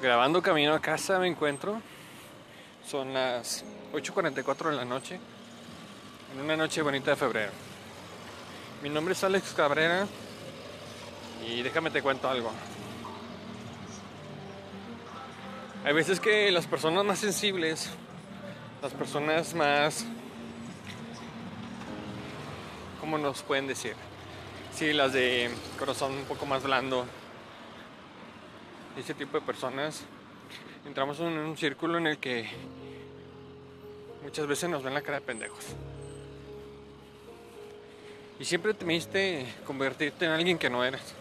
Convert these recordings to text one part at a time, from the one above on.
Grabando camino a casa me encuentro. Son las 8.44 de la noche. En una noche bonita de febrero. Mi nombre es Alex Cabrera. Y déjame te cuento algo. Hay veces que las personas más sensibles, las personas más... ¿Cómo nos pueden decir? Sí, las de corazón un poco más blando, ese tipo de personas, entramos en un círculo en el que muchas veces nos ven la cara de pendejos. Y siempre temiste convertirte en alguien que no eres.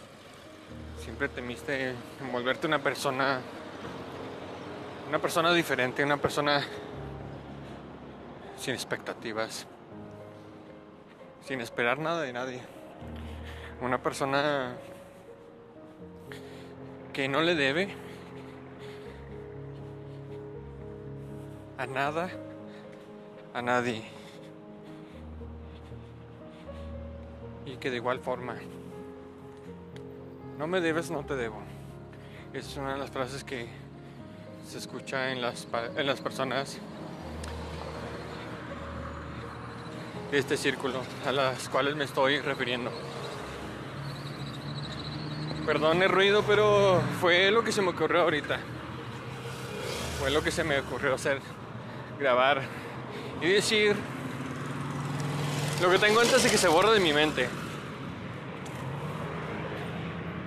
Siempre temiste envolverte en una persona, una persona diferente, una persona sin expectativas, sin esperar nada de nadie. Una persona que no le debe a nada, a nadie. Y que de igual forma, no me debes, no te debo. Es una de las frases que se escucha en las, en las personas de este círculo a las cuales me estoy refiriendo. Perdón el ruido, pero fue lo que se me ocurrió ahorita. Fue lo que se me ocurrió hacer, grabar y decir lo que tengo antes de que se borre de mi mente.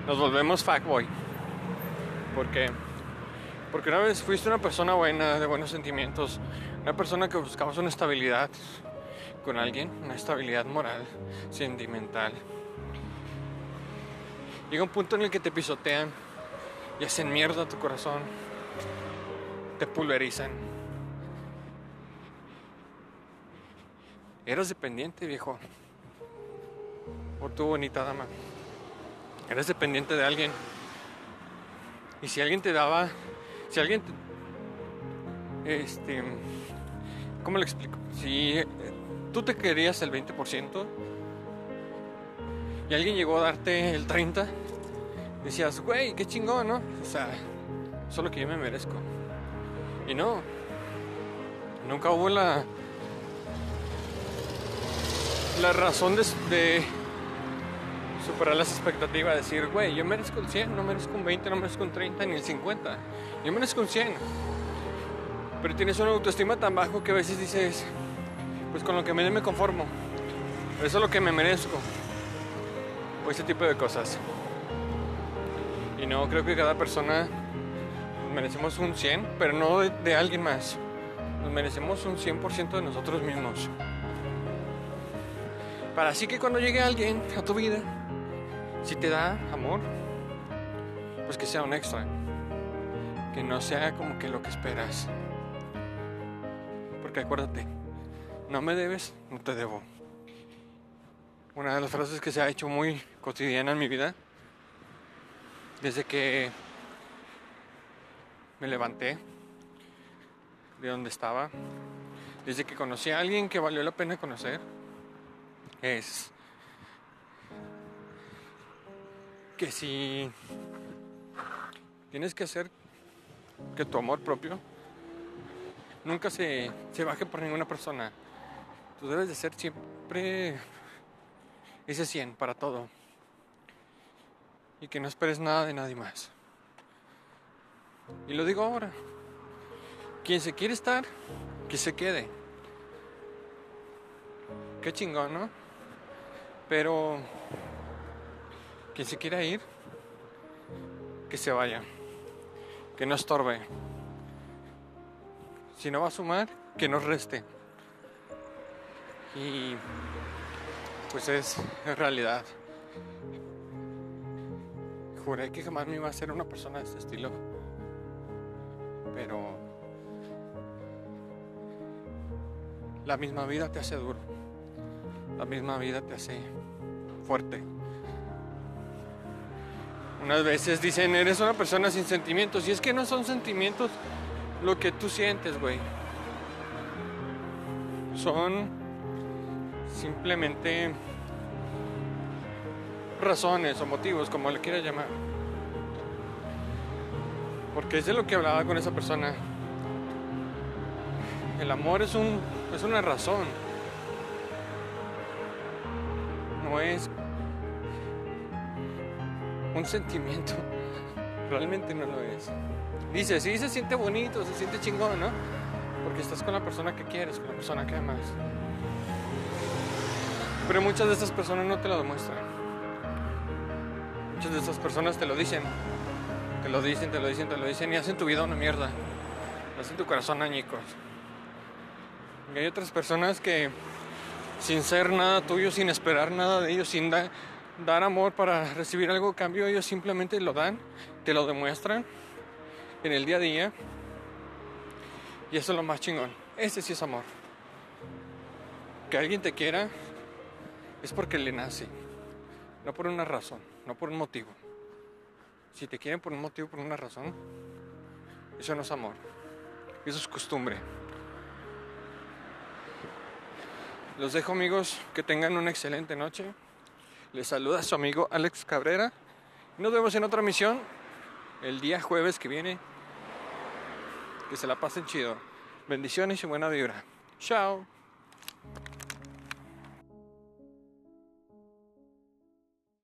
Nos volvemos fuckboy. ¿Por qué? Porque una vez fuiste una persona buena, de buenos sentimientos, una persona que buscamos una estabilidad con alguien, una estabilidad moral, sentimental. Llega un punto en el que te pisotean y hacen mierda a tu corazón. Te pulverizan. Eras dependiente, viejo. Por tu bonita dama. Eres dependiente de alguien. Y si alguien te daba. Si alguien te. Este. ¿Cómo le explico? Si tú te querías el 20% y alguien llegó a darte el 30, decías, güey, qué chingón, ¿no? O sea, eso es lo que yo me merezco. Y no, nunca hubo la, la razón de, de superar las expectativas, decir, güey, yo merezco el 100, no merezco un 20, no merezco un 30, ni el 50, yo merezco un 100. Pero tienes una autoestima tan bajo que a veces dices, pues con lo que me dé me conformo. Eso es lo que me merezco o ese tipo de cosas. Y no, creo que cada persona merecemos un 100, pero no de, alguien más. Nos merecemos un 100% de nosotros mismos. Para así que cuando llegue alguien a tu vida, si te da amor, pues que sea un extra. Que no sea como que lo que esperas. Porque acuérdate, no me debes, no te debo. Una de las frases que se ha hecho muy cotidiana en mi vida, desde que me levanté de donde estaba, desde que conocí a alguien que valió la pena conocer, es que si tienes que hacer que tu amor propio nunca se, se baje por ninguna persona, tú debes de ser siempre ese 100 para todo. Y que no esperes nada de nadie más. Y lo digo ahora. Quien se quiere estar, que se quede. Qué chingón, ¿no? Pero quien se quiera ir, que se vaya. Que no estorbe. Si no va a sumar, que no reste. Y pues es, realidad. Juré que jamás me iba a ser una persona de este estilo. Pero la misma vida te hace duro. La misma vida te hace fuerte. Unas veces dicen, eres una persona sin sentimientos. Y es que no son sentimientos lo que tú sientes, güey. Son simplemente razones o motivos, como le quieras llamar. Porque es de lo que hablaba con esa persona. El amor es, un, es una razón. No es un sentimiento. Realmente no lo es. Dice, sí se siente bonito, se siente chingón, ¿no? Porque estás con la persona que quieres, con la persona que amas. Pero muchas de estas personas no te lo demuestran. Muchas de estas personas te lo dicen. Te lo dicen, te lo dicen, te lo dicen y hacen tu vida una mierda. Hacen tu corazón añicos. Y hay otras personas que sin ser nada tuyo, sin esperar nada de ellos, sin dar amor para recibir algo a cambio, ellos simplemente lo dan, te lo demuestran en el día a día. Y eso es lo más chingón. Ese sí es amor. Que alguien te quiera es porque le nace. No por una razón, no por un motivo. Si te quieren por un motivo, por una razón, eso no es amor. Eso es costumbre. Los dejo amigos, que tengan una excelente noche. Les saluda su amigo Alex Cabrera. Nos vemos en otra misión el día jueves que viene. Que se la pasen chido. Bendiciones y buena vibra. Chao.